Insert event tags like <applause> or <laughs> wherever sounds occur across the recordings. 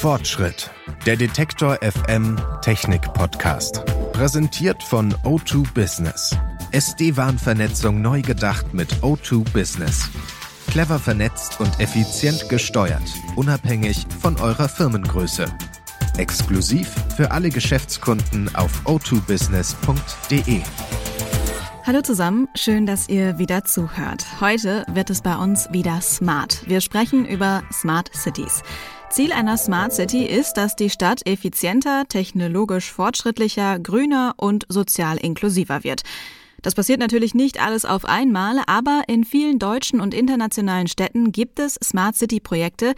Fortschritt. Der Detektor FM Technik Podcast. Präsentiert von O2 Business. SD-WAN-Vernetzung neu gedacht mit O2 Business. Clever vernetzt und effizient gesteuert, unabhängig von eurer Firmengröße. Exklusiv für alle Geschäftskunden auf o2business.de. Hallo zusammen, schön, dass ihr wieder zuhört. Heute wird es bei uns wieder smart. Wir sprechen über Smart Cities. Ziel einer Smart City ist, dass die Stadt effizienter, technologisch fortschrittlicher, grüner und sozial inklusiver wird. Das passiert natürlich nicht alles auf einmal, aber in vielen deutschen und internationalen Städten gibt es Smart City-Projekte,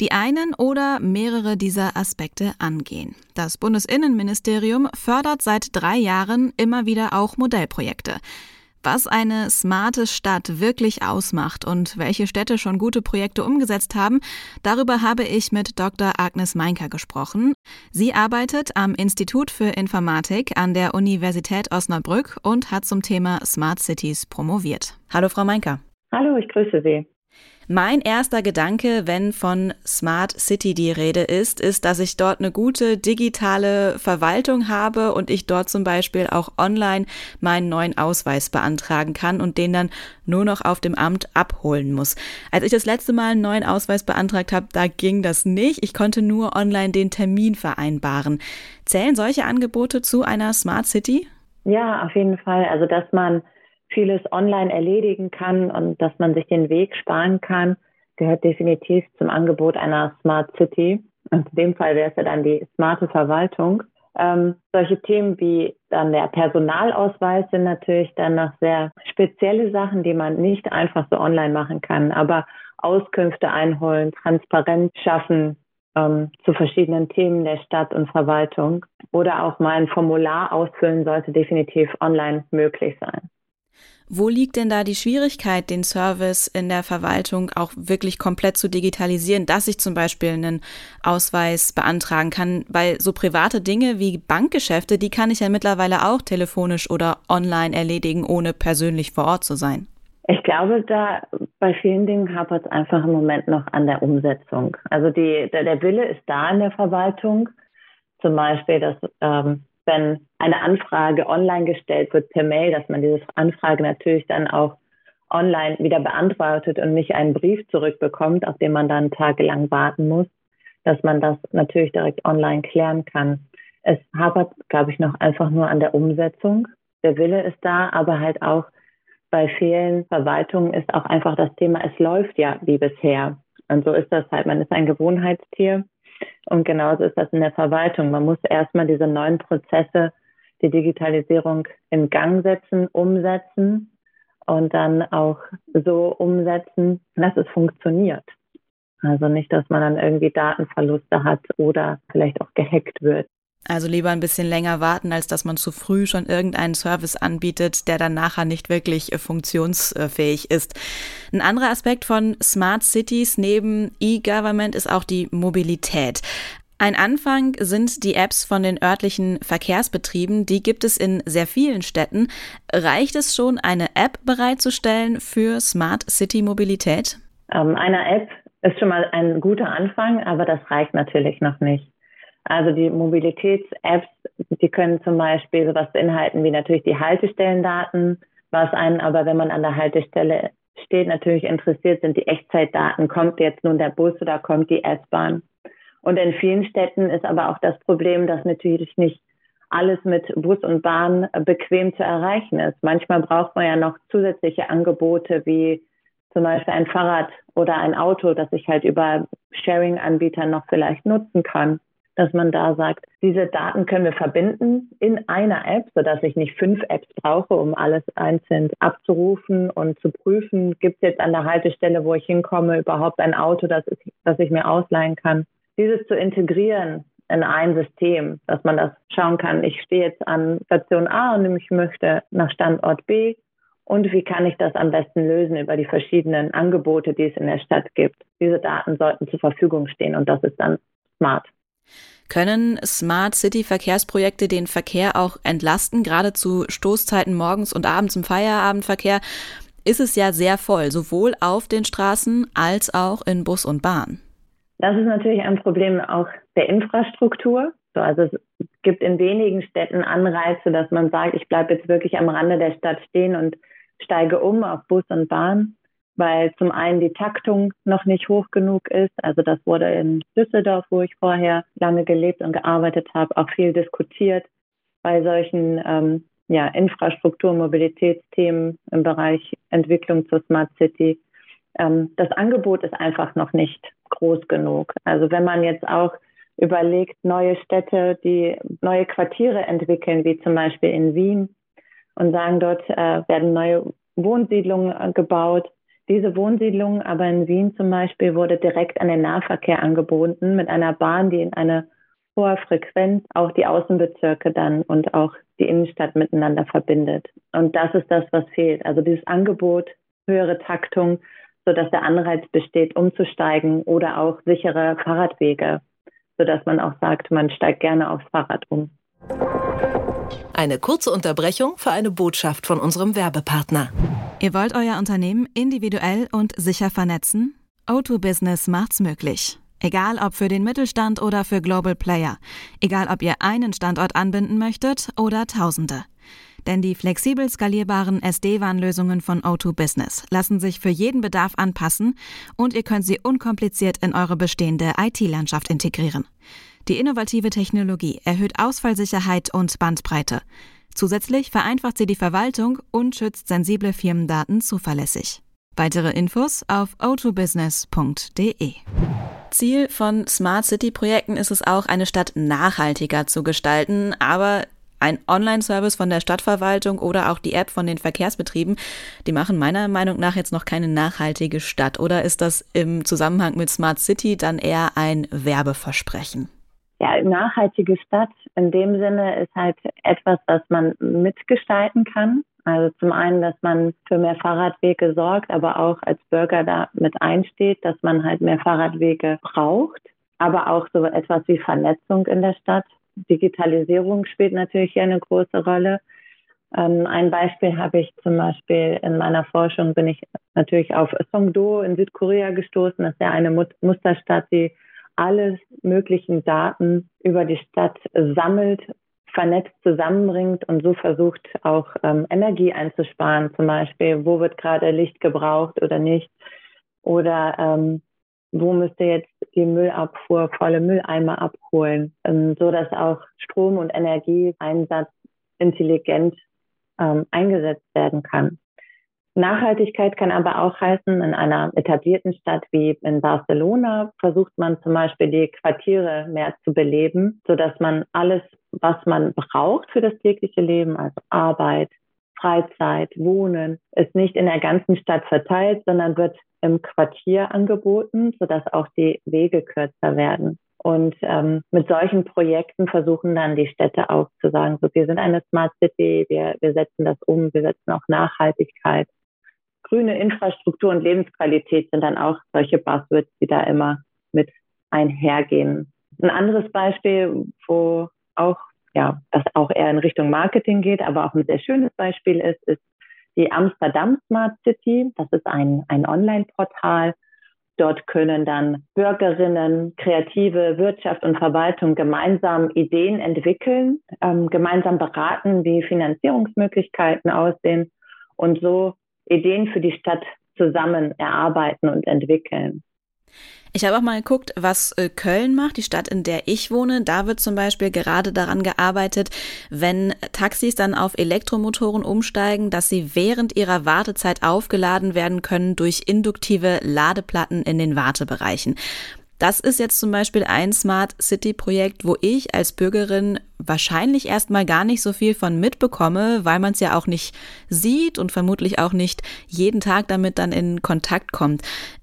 die einen oder mehrere dieser Aspekte angehen. Das Bundesinnenministerium fördert seit drei Jahren immer wieder auch Modellprojekte. Was eine smarte Stadt wirklich ausmacht und welche Städte schon gute Projekte umgesetzt haben, darüber habe ich mit Dr. Agnes Meinker gesprochen. Sie arbeitet am Institut für Informatik an der Universität Osnabrück und hat zum Thema Smart Cities promoviert. Hallo, Frau Meinker. Hallo, ich grüße Sie. Mein erster Gedanke, wenn von Smart City die Rede ist, ist, dass ich dort eine gute digitale Verwaltung habe und ich dort zum Beispiel auch online meinen neuen Ausweis beantragen kann und den dann nur noch auf dem Amt abholen muss. Als ich das letzte Mal einen neuen Ausweis beantragt habe, da ging das nicht. Ich konnte nur online den Termin vereinbaren. Zählen solche Angebote zu einer Smart City? Ja, auf jeden Fall. Also, dass man vieles online erledigen kann und dass man sich den Weg sparen kann, gehört definitiv zum Angebot einer Smart City. Und in dem Fall wäre es ja dann die smarte Verwaltung. Ähm, solche Themen wie dann der Personalausweis sind natürlich dann noch sehr spezielle Sachen, die man nicht einfach so online machen kann. Aber Auskünfte einholen, Transparenz schaffen ähm, zu verschiedenen Themen der Stadt und Verwaltung oder auch mal ein Formular ausfüllen sollte definitiv online möglich sein. Wo liegt denn da die Schwierigkeit, den Service in der Verwaltung auch wirklich komplett zu digitalisieren, dass ich zum Beispiel einen Ausweis beantragen kann? Weil so private Dinge wie Bankgeschäfte, die kann ich ja mittlerweile auch telefonisch oder online erledigen, ohne persönlich vor Ort zu sein. Ich glaube, da bei vielen Dingen hapert es einfach im Moment noch an der Umsetzung. Also die, der, der Wille ist da in der Verwaltung. Zum Beispiel, dass ähm, wenn eine Anfrage online gestellt wird per Mail, dass man diese Anfrage natürlich dann auch online wieder beantwortet und nicht einen Brief zurückbekommt, auf den man dann tagelang warten muss, dass man das natürlich direkt online klären kann. Es hapert, glaube ich, noch einfach nur an der Umsetzung. Der Wille ist da, aber halt auch bei vielen Verwaltungen ist auch einfach das Thema, es läuft ja wie bisher. Und so ist das halt, man ist ein Gewohnheitstier und genauso ist das in der Verwaltung. Man muss erstmal diese neuen Prozesse, die Digitalisierung in Gang setzen, umsetzen und dann auch so umsetzen, dass es funktioniert. Also nicht, dass man dann irgendwie Datenverluste hat oder vielleicht auch gehackt wird. Also lieber ein bisschen länger warten, als dass man zu früh schon irgendeinen Service anbietet, der dann nachher nicht wirklich äh, funktionsfähig ist. Ein anderer Aspekt von Smart Cities neben E-Government ist auch die Mobilität. Ein Anfang sind die Apps von den örtlichen Verkehrsbetrieben. Die gibt es in sehr vielen Städten. Reicht es schon, eine App bereitzustellen für Smart City Mobilität? Ähm, eine App ist schon mal ein guter Anfang, aber das reicht natürlich noch nicht. Also die Mobilitäts-Apps, die können zum Beispiel sowas beinhalten wie natürlich die Haltestellendaten, was einen aber, wenn man an der Haltestelle steht, natürlich interessiert, sind die Echtzeitdaten. Kommt jetzt nun der Bus oder kommt die S-Bahn? Und in vielen Städten ist aber auch das Problem, dass natürlich nicht alles mit Bus und Bahn bequem zu erreichen ist. Manchmal braucht man ja noch zusätzliche Angebote wie zum Beispiel ein Fahrrad oder ein Auto, das ich halt über Sharing-Anbieter noch vielleicht nutzen kann dass man da sagt, diese Daten können wir verbinden in einer App, sodass ich nicht fünf Apps brauche, um alles einzeln abzurufen und zu prüfen, gibt es jetzt an der Haltestelle, wo ich hinkomme, überhaupt ein Auto, das, ist, das ich mir ausleihen kann. Dieses zu integrieren in ein System, dass man das schauen kann, ich stehe jetzt an Station A und ich möchte nach Standort B und wie kann ich das am besten lösen über die verschiedenen Angebote, die es in der Stadt gibt. Diese Daten sollten zur Verfügung stehen und das ist dann smart. Können Smart City Verkehrsprojekte den Verkehr auch entlasten? Gerade zu Stoßzeiten morgens und abends im Feierabendverkehr ist es ja sehr voll, sowohl auf den Straßen als auch in Bus und Bahn. Das ist natürlich ein Problem auch der Infrastruktur. So, also es gibt in wenigen Städten Anreize, dass man sagt, ich bleibe jetzt wirklich am Rande der Stadt stehen und steige um auf Bus und Bahn, weil zum einen die Taktung noch nicht hoch genug ist. Also das wurde in Düsseldorf, wo ich vorher lange gelebt und gearbeitet habe, auch viel diskutiert bei solchen ähm, ja, Infrastruktur- Mobilitätsthemen im Bereich Entwicklung zur Smart City. Ähm, das Angebot ist einfach noch nicht groß genug. Also wenn man jetzt auch überlegt, neue Städte, die neue Quartiere entwickeln, wie zum Beispiel in Wien, und sagen, dort äh, werden neue Wohnsiedlungen äh, gebaut. Diese Wohnsiedlungen aber in Wien zum Beispiel wurde direkt an den Nahverkehr angeboten mit einer Bahn, die in einer hoher Frequenz auch die Außenbezirke dann und auch die Innenstadt miteinander verbindet. Und das ist das, was fehlt. Also dieses Angebot, höhere Taktung, sodass der Anreiz besteht, umzusteigen oder auch sichere Fahrradwege, sodass man auch sagt, man steigt gerne aufs Fahrrad um. Eine kurze Unterbrechung für eine Botschaft von unserem Werbepartner. Ihr wollt euer Unternehmen individuell und sicher vernetzen? O2 Business macht's möglich. Egal ob für den Mittelstand oder für Global Player. Egal ob ihr einen Standort anbinden möchtet oder Tausende. Denn die flexibel skalierbaren SD-WAN-Lösungen von O2 Business lassen sich für jeden Bedarf anpassen und ihr könnt sie unkompliziert in eure bestehende IT-Landschaft integrieren. Die innovative Technologie erhöht Ausfallsicherheit und Bandbreite. Zusätzlich vereinfacht sie die Verwaltung und schützt sensible Firmendaten zuverlässig. Weitere Infos auf o2business.de. Ziel von Smart City Projekten ist es auch, eine Stadt nachhaltiger zu gestalten, aber ein Online-Service von der Stadtverwaltung oder auch die App von den Verkehrsbetrieben, die machen meiner Meinung nach jetzt noch keine nachhaltige Stadt. Oder ist das im Zusammenhang mit Smart City dann eher ein Werbeversprechen? Ja, nachhaltige Stadt in dem Sinne ist halt etwas, was man mitgestalten kann. Also zum einen, dass man für mehr Fahrradwege sorgt, aber auch als Bürger da mit einsteht, dass man halt mehr Fahrradwege braucht, aber auch so etwas wie Vernetzung in der Stadt. Digitalisierung spielt natürlich hier eine große Rolle. Ähm, ein Beispiel habe ich zum Beispiel in meiner Forschung bin ich natürlich auf Songdo in Südkorea gestoßen. Das ist ja eine Musterstadt, die alles möglichen Daten über die Stadt sammelt, vernetzt zusammenbringt und so versucht auch ähm, Energie einzusparen, zum Beispiel, wo wird gerade Licht gebraucht oder nicht, oder ähm, wo müsste jetzt die Müllabfuhr volle Mülleimer abholen, ähm, so auch Strom- und Energieeinsatz intelligent ähm, eingesetzt werden kann. Nachhaltigkeit kann aber auch heißen, in einer etablierten Stadt wie in Barcelona versucht man zum Beispiel die Quartiere mehr zu beleben, so dass man alles, was man braucht für das tägliche Leben, also Arbeit, Freizeit, Wohnen, ist nicht in der ganzen Stadt verteilt, sondern wird im Quartier angeboten, sodass auch die Wege kürzer werden. Und ähm, mit solchen Projekten versuchen dann die Städte auch zu sagen, so, wir sind eine Smart City, wir, wir setzen das um, wir setzen auch Nachhaltigkeit grüne Infrastruktur und Lebensqualität sind dann auch solche Buzzwords, die da immer mit einhergehen. Ein anderes Beispiel, wo auch, ja, das auch eher in Richtung Marketing geht, aber auch ein sehr schönes Beispiel ist, ist die Amsterdam Smart City. Das ist ein, ein Online-Portal. Dort können dann Bürgerinnen, kreative Wirtschaft und Verwaltung gemeinsam Ideen entwickeln, ähm, gemeinsam beraten, wie Finanzierungsmöglichkeiten aussehen und so Ideen für die Stadt zusammen erarbeiten und entwickeln. Ich habe auch mal geguckt, was äh, Köln macht, die Stadt, in der ich wohne. Da wird zum Beispiel gerade daran gearbeitet, wenn Taxis dann auf Elektromotoren umsteigen, dass sie während ihrer Wartezeit aufgeladen werden können durch induktive Ladeplatten in den Wartebereichen. Das ist jetzt zum Beispiel ein Smart City Projekt, wo ich als Bürgerin wahrscheinlich erstmal gar nicht so viel von mitbekomme, weil man es ja auch nicht sieht und vermutlich auch nicht jeden Tag damit dann in Kontakt kommt.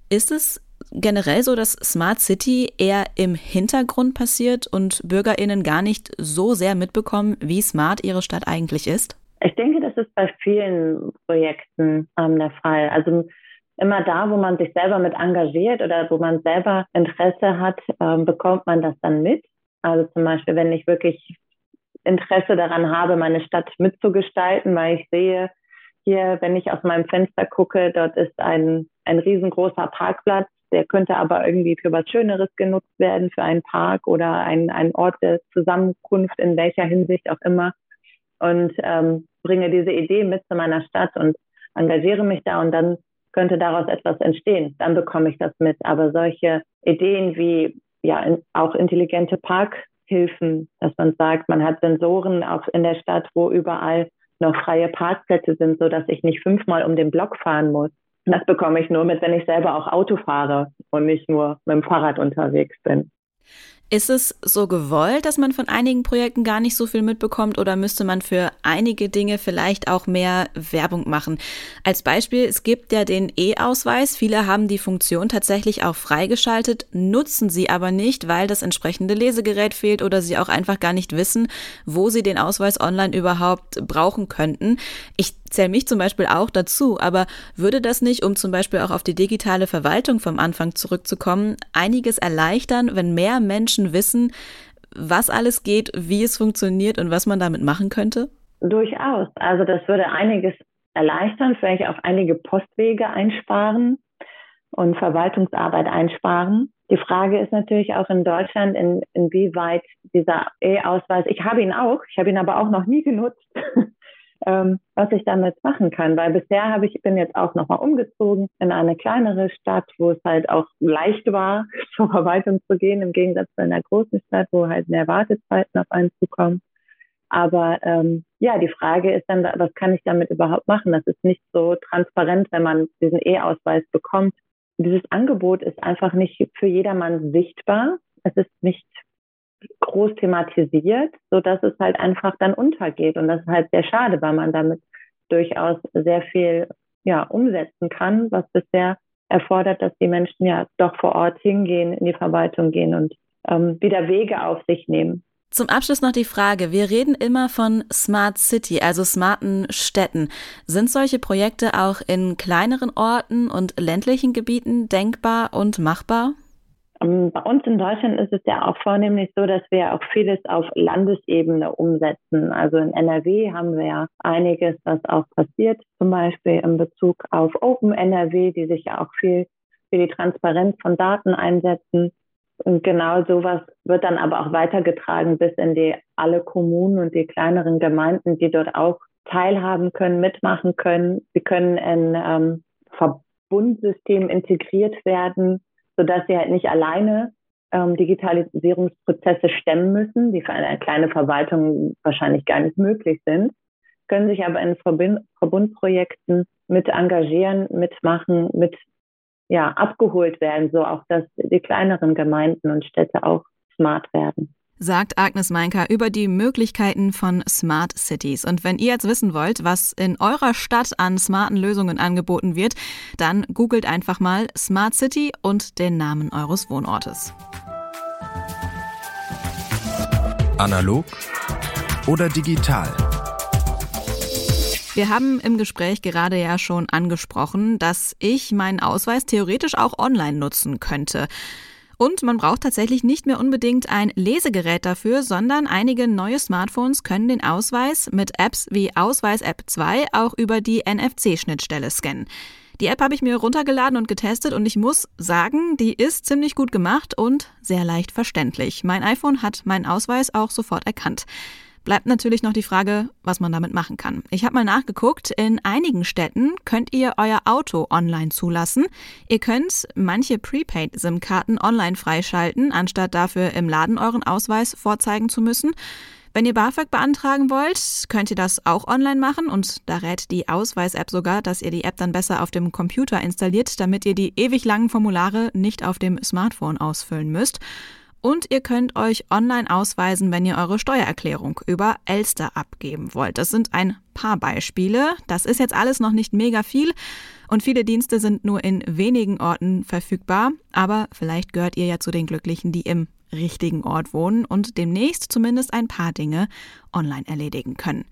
Ist es generell so, dass Smart City eher im Hintergrund passiert und BürgerInnen gar nicht so sehr mitbekommen, wie smart ihre Stadt eigentlich ist? Ich denke, das ist bei vielen Projekten ähm, der Fall. Also immer da, wo man sich selber mit engagiert oder wo man selber Interesse hat, ähm, bekommt man das dann mit. Also zum Beispiel, wenn ich wirklich Interesse daran habe, meine Stadt mitzugestalten, weil ich sehe, hier, wenn ich aus meinem Fenster gucke, dort ist ein, ein riesengroßer Parkplatz, der könnte aber irgendwie für was Schöneres genutzt werden, für einen Park oder einen, Ort der Zusammenkunft, in welcher Hinsicht auch immer. Und ähm, bringe diese Idee mit zu meiner Stadt und engagiere mich da und dann könnte daraus etwas entstehen. Dann bekomme ich das mit. Aber solche Ideen wie ja in, auch intelligente Parkhilfen, dass man sagt, man hat Sensoren auch in der Stadt, wo überall noch freie Parkplätze sind, so dass ich nicht fünfmal um den Block fahren muss. Das bekomme ich nur mit, wenn ich selber auch Auto fahre und nicht nur mit dem Fahrrad unterwegs bin. Ist es so gewollt, dass man von einigen Projekten gar nicht so viel mitbekommt oder müsste man für einige Dinge vielleicht auch mehr Werbung machen? Als Beispiel, es gibt ja den E-Ausweis. Viele haben die Funktion tatsächlich auch freigeschaltet, nutzen sie aber nicht, weil das entsprechende Lesegerät fehlt oder sie auch einfach gar nicht wissen, wo sie den Ausweis online überhaupt brauchen könnten. Ich zähle mich zum Beispiel auch dazu, aber würde das nicht, um zum Beispiel auch auf die digitale Verwaltung vom Anfang zurückzukommen, einiges erleichtern, wenn mehr Menschen wissen, was alles geht, wie es funktioniert und was man damit machen könnte? Durchaus. Also das würde einiges erleichtern, vielleicht auch einige Postwege einsparen und Verwaltungsarbeit einsparen. Die Frage ist natürlich auch in Deutschland, in, inwieweit dieser E-Ausweis, ich habe ihn auch, ich habe ihn aber auch noch nie genutzt, <laughs> ähm, was ich damit machen kann. Weil bisher habe ich, bin jetzt auch nochmal umgezogen in eine kleinere Stadt, wo es halt auch leicht war, <laughs> zur Verwaltung zu gehen, im Gegensatz zu einer großen Stadt, wo halt mehr Wartezeiten auf einen zukommen. Aber ähm, ja, die Frage ist dann, was kann ich damit überhaupt machen? Das ist nicht so transparent, wenn man diesen E-Ausweis bekommt. Dieses Angebot ist einfach nicht für jedermann sichtbar. Es ist nicht groß thematisiert, so dass es halt einfach dann untergeht. Und das ist halt sehr schade, weil man damit durchaus sehr viel ja, umsetzen kann, was bisher erfordert, dass die Menschen ja doch vor Ort hingehen, in die Verwaltung gehen und ähm, wieder Wege auf sich nehmen. Zum Abschluss noch die Frage, wir reden immer von Smart City, also smarten Städten. Sind solche Projekte auch in kleineren Orten und ländlichen Gebieten denkbar und machbar? Ähm, bei uns in Deutschland ist es ja auch vornehmlich so, dass wir auch vieles auf Landesebene umsetzen. Also in NRW haben wir ja einiges, was auch passiert, zum Beispiel in Bezug auf Open NRW, die sich ja auch viel für die Transparenz von Daten einsetzen. Und genau sowas wird dann aber auch weitergetragen bis in die alle Kommunen und die kleineren Gemeinden, die dort auch teilhaben können, mitmachen können. Sie können in ähm, Verbundsystem integriert werden sodass sie halt nicht alleine ähm, Digitalisierungsprozesse stemmen müssen, die für eine kleine Verwaltung wahrscheinlich gar nicht möglich sind, können sich aber in Verbind Verbundprojekten mit engagieren, mitmachen, mit ja, abgeholt werden, so auch, dass die kleineren Gemeinden und Städte auch smart werden sagt Agnes Meinker über die Möglichkeiten von Smart Cities. Und wenn ihr jetzt wissen wollt, was in eurer Stadt an smarten Lösungen angeboten wird, dann googelt einfach mal Smart City und den Namen eures Wohnortes. Analog oder digital? Wir haben im Gespräch gerade ja schon angesprochen, dass ich meinen Ausweis theoretisch auch online nutzen könnte. Und man braucht tatsächlich nicht mehr unbedingt ein Lesegerät dafür, sondern einige neue Smartphones können den Ausweis mit Apps wie Ausweis App 2 auch über die NFC-Schnittstelle scannen. Die App habe ich mir runtergeladen und getestet und ich muss sagen, die ist ziemlich gut gemacht und sehr leicht verständlich. Mein iPhone hat meinen Ausweis auch sofort erkannt. Bleibt natürlich noch die Frage, was man damit machen kann. Ich habe mal nachgeguckt, in einigen Städten könnt ihr euer Auto online zulassen. Ihr könnt manche Prepaid-SIM-Karten online freischalten, anstatt dafür im Laden euren Ausweis vorzeigen zu müssen. Wenn ihr BAföG beantragen wollt, könnt ihr das auch online machen und da rät die Ausweis-App sogar, dass ihr die App dann besser auf dem Computer installiert, damit ihr die ewig langen Formulare nicht auf dem Smartphone ausfüllen müsst. Und ihr könnt euch online ausweisen, wenn ihr eure Steuererklärung über Elster abgeben wollt. Das sind ein paar Beispiele. Das ist jetzt alles noch nicht mega viel und viele Dienste sind nur in wenigen Orten verfügbar. Aber vielleicht gehört ihr ja zu den Glücklichen, die im richtigen Ort wohnen und demnächst zumindest ein paar Dinge online erledigen können.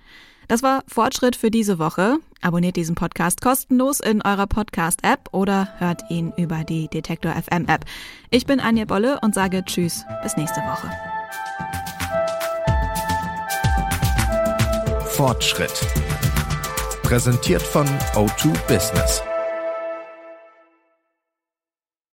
Das war Fortschritt für diese Woche. Abonniert diesen Podcast kostenlos in eurer Podcast-App oder hört ihn über die Detektor FM App. Ich bin Anja Bolle und sage Tschüss, bis nächste Woche. Fortschritt. Präsentiert von O2 Business.